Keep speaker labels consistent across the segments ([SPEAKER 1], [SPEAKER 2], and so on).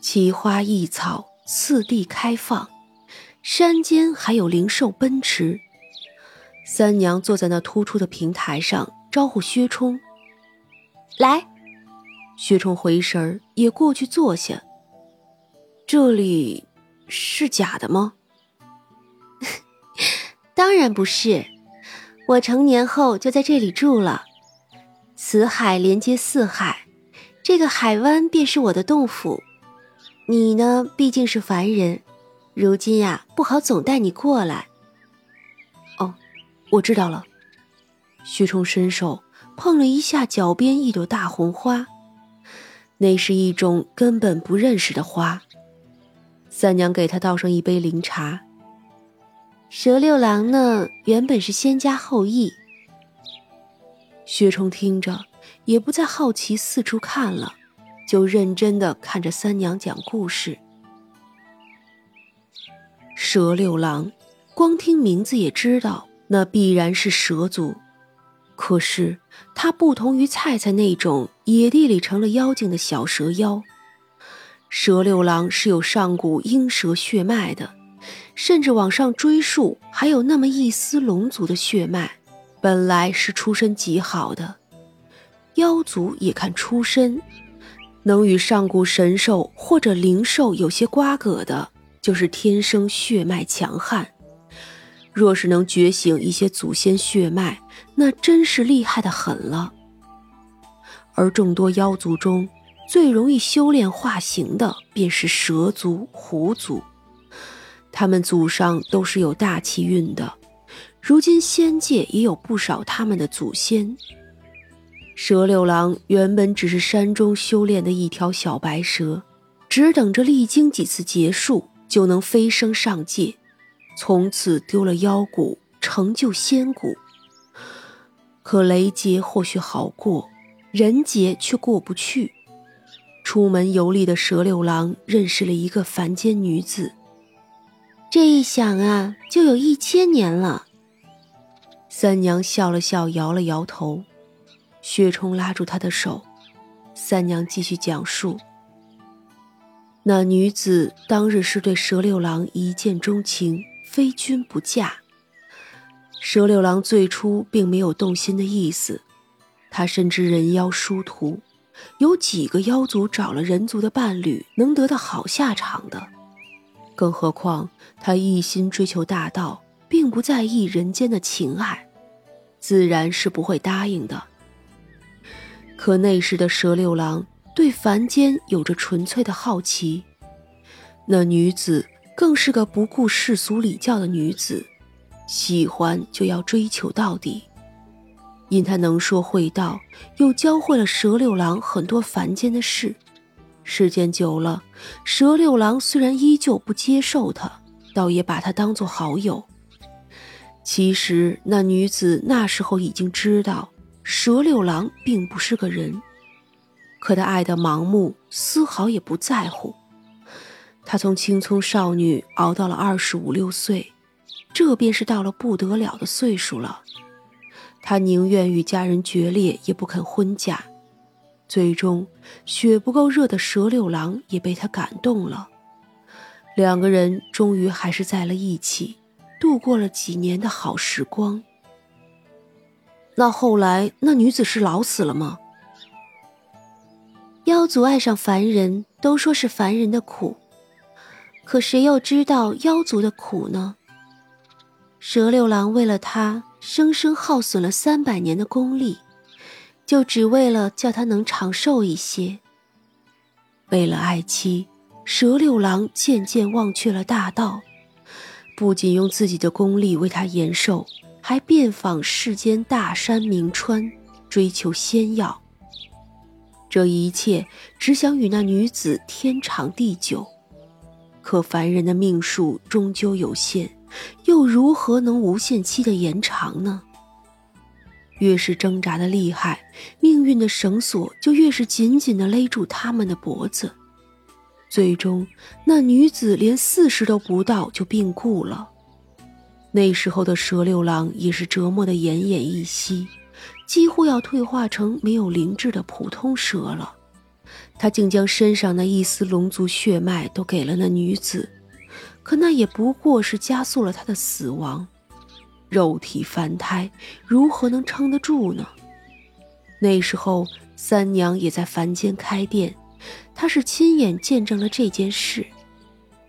[SPEAKER 1] 奇花异草，四地开放，山间还有灵兽奔驰。三娘坐在那突出的平台上，招呼薛冲：“
[SPEAKER 2] 来。”
[SPEAKER 1] 薛冲回神儿，也过去坐下。这里是假的吗？
[SPEAKER 2] 当然不是，我成年后就在这里住了。此海连接四海，这个海湾便是我的洞府。你呢，毕竟是凡人，如今呀，不好总带你过来。
[SPEAKER 1] 哦，我知道了。薛冲伸手碰了一下脚边一朵大红花，那是一种根本不认识的花。三娘给他倒上一杯灵茶。
[SPEAKER 2] 蛇六郎呢，原本是仙家后裔。
[SPEAKER 1] 薛冲听着，也不再好奇四处看了，就认真的看着三娘讲故事。蛇六郎，光听名字也知道，那必然是蛇族。可是他不同于菜菜那种野地里成了妖精的小蛇妖。蛇六郎是有上古鹰蛇血脉的，甚至往上追溯，还有那么一丝龙族的血脉，本来是出身极好的。妖族也看出身，能与上古神兽或者灵兽有些瓜葛的，就是天生血脉强悍。若是能觉醒一些祖先血脉，那真是厉害的很了。而众多妖族中，最容易修炼化形的便是蛇族、狐族，他们祖上都是有大气运的。如今仙界也有不少他们的祖先。蛇六郎原本只是山中修炼的一条小白蛇，只等着历经几次劫数，就能飞升上界，从此丢了妖骨，成就仙骨。可雷劫或许好过，人劫却过不去。出门游历的蛇六郎认识了一个凡间女子，
[SPEAKER 2] 这一想啊，就有一千年了。
[SPEAKER 1] 三娘笑了笑，摇了摇头。薛冲拉住她的手，三娘继续讲述：那女子当日是对蛇六郎一见钟情，非君不嫁。蛇六郎最初并没有动心的意思，他深知人妖殊途。有几个妖族找了人族的伴侣能得到好下场的？更何况他一心追求大道，并不在意人间的情爱，自然是不会答应的。可那时的蛇六郎对凡间有着纯粹的好奇，那女子更是个不顾世俗礼教的女子，喜欢就要追求到底。因他能说会道，又教会了蛇六郎很多凡间的事。时间久了，蛇六郎虽然依旧不接受他，倒也把他当做好友。其实那女子那时候已经知道蛇六郎并不是个人，可他爱得盲目，丝毫也不在乎。他从青葱少女熬到了二十五六岁，这便是到了不得了的岁数了。他宁愿与家人决裂，也不肯婚嫁。最终，血不够热的蛇六郎也被他感动了。两个人终于还是在了一起，度过了几年的好时光。那后来，那女子是老死了吗？
[SPEAKER 2] 妖族爱上凡人，都说是凡人的苦，可谁又知道妖族的苦呢？蛇六郎为了他。生生耗损了三百年的功力，就只为了叫他能长寿一些。为了爱妻，蛇六郎渐渐忘却了大道，不仅用自己的功力为他延寿，还遍访世间大山名川，追求仙药。这一切只想与那女子天长地久，可凡人的命数终究有限。又如何能无限期的延长呢？越是挣扎的厉害，命运的绳索就越是紧紧的勒住他们的脖子。最终，那女子连四十都不到就病故了。那时候的蛇六郎也是折磨的奄奄一息，几乎要退化成没有灵智的普通蛇了。
[SPEAKER 1] 他竟将身上那一丝龙族血脉都给了那女子，可那也不过是加速了他的死亡。肉体凡胎如何能撑得住呢？那时候三娘也在凡间开店，她是亲眼见证了这件事。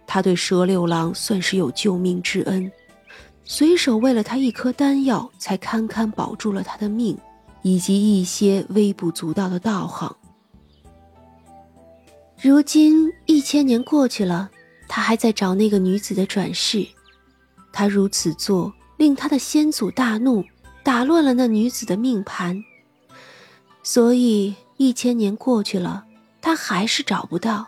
[SPEAKER 1] 她对蛇六郎算是有救命之恩，随手喂了他一颗丹药，才堪堪保住了他的命，以及一些微不足道的道行。
[SPEAKER 2] 如今一千年过去了，他还在找那个女子的转世。他如此做，令他的先祖大怒，打乱了那女子的命盘。所以一千年过去了，他还是找不到。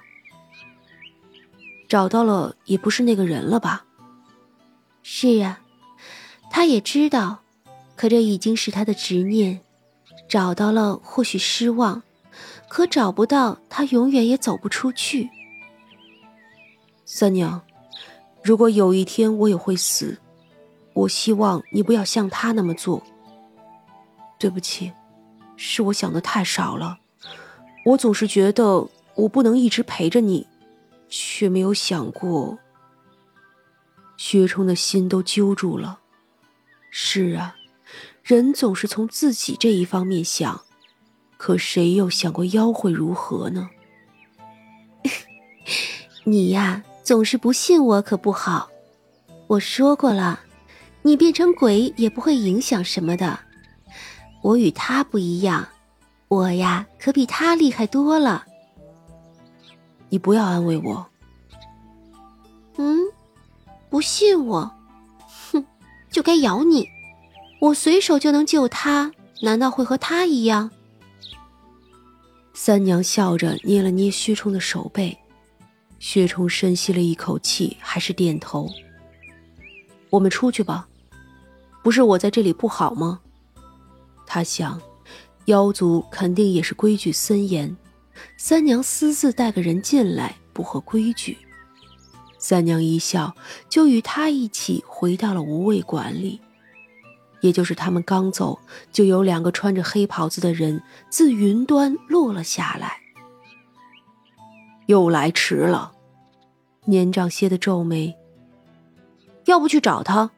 [SPEAKER 1] 找到了，也不是那个人了吧？
[SPEAKER 2] 是呀，他也知道，可这已经是他的执念。找到了，或许失望。可找不到他，永远也走不出去。
[SPEAKER 1] 三娘，如果有一天我也会死，我希望你不要像他那么做。对不起，是我想的太少了。我总是觉得我不能一直陪着你，却没有想过。薛冲的心都揪住了。是啊，人总是从自己这一方面想。可谁又想过妖会如何呢？
[SPEAKER 2] 你呀，总是不信我，可不好。我说过了，你变成鬼也不会影响什么的。我与他不一样，我呀，可比他厉害多了。
[SPEAKER 1] 你不要安慰我。
[SPEAKER 2] 嗯，不信我？就该咬你。我随手就能救他，难道会和他一样？
[SPEAKER 1] 三娘笑着捏了捏薛冲的手背，薛冲深吸了一口气，还是点头。我们出去吧，不是我在这里不好吗？他想，妖族肯定也是规矩森严，三娘私自带个人进来，不合规矩。三娘一笑，就与他一起回到了无畏馆里。也就是他们刚走，就有两个穿着黑袍子的人自云端落了下来。又来迟了，年长些的皱眉。要不去找他？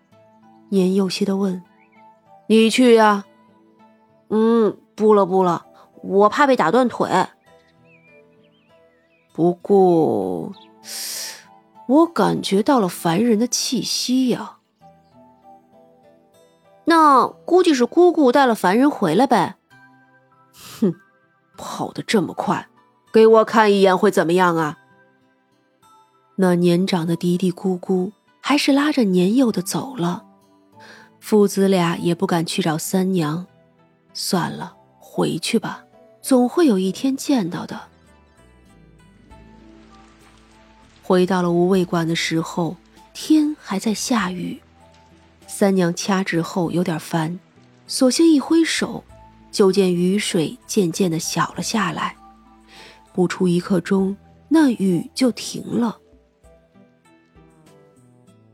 [SPEAKER 1] 年幼些的问。你去呀。
[SPEAKER 2] 嗯，不了不了，我怕被打断腿。
[SPEAKER 1] 不过，我感觉到了凡人的气息呀。那估计是姑姑带了凡人回来呗。哼，跑得这么快，给我看一眼会怎么样啊？那年长的嘀嘀咕咕，还是拉着年幼的走了。父子俩也不敢去找三娘，算了，回去吧，总会有一天见到的。回到了无味馆的时候，天还在下雨。三娘掐指后有点烦，索性一挥手，就见雨水渐渐的小了下来。不出一刻钟，那雨就停了。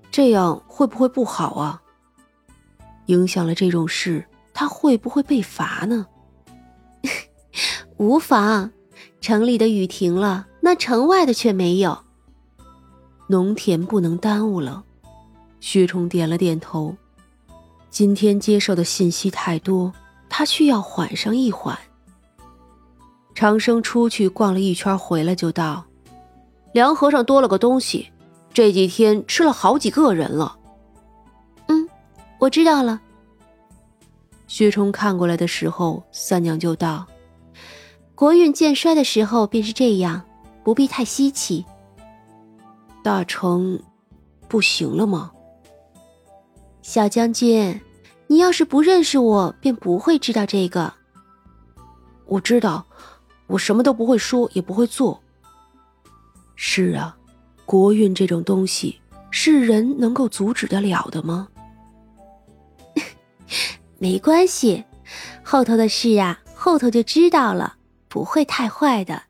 [SPEAKER 1] 这样会不会不好啊？影响了这种事，他会不会被罚呢？
[SPEAKER 2] 无妨，城里的雨停了，那城外的却没有。
[SPEAKER 1] 农田不能耽误了。薛冲点了点头。今天接受的信息太多，他需要缓上一缓。长生出去逛了一圈，回来就道：“梁和尚多了个东西，这几天吃了好几个人了。”“
[SPEAKER 2] 嗯，我知道了。”
[SPEAKER 1] 薛冲看过来的时候，三娘就道：“
[SPEAKER 2] 国运渐衰的时候便是这样，不必太稀奇。”
[SPEAKER 1] 大成，不行了吗？
[SPEAKER 2] 小将军，你要是不认识我，便不会知道这个。
[SPEAKER 1] 我知道，我什么都不会说，也不会做。是啊，国运这种东西，是人能够阻止得了的吗？
[SPEAKER 2] 没关系，后头的事啊，后头就知道了，不会太坏的。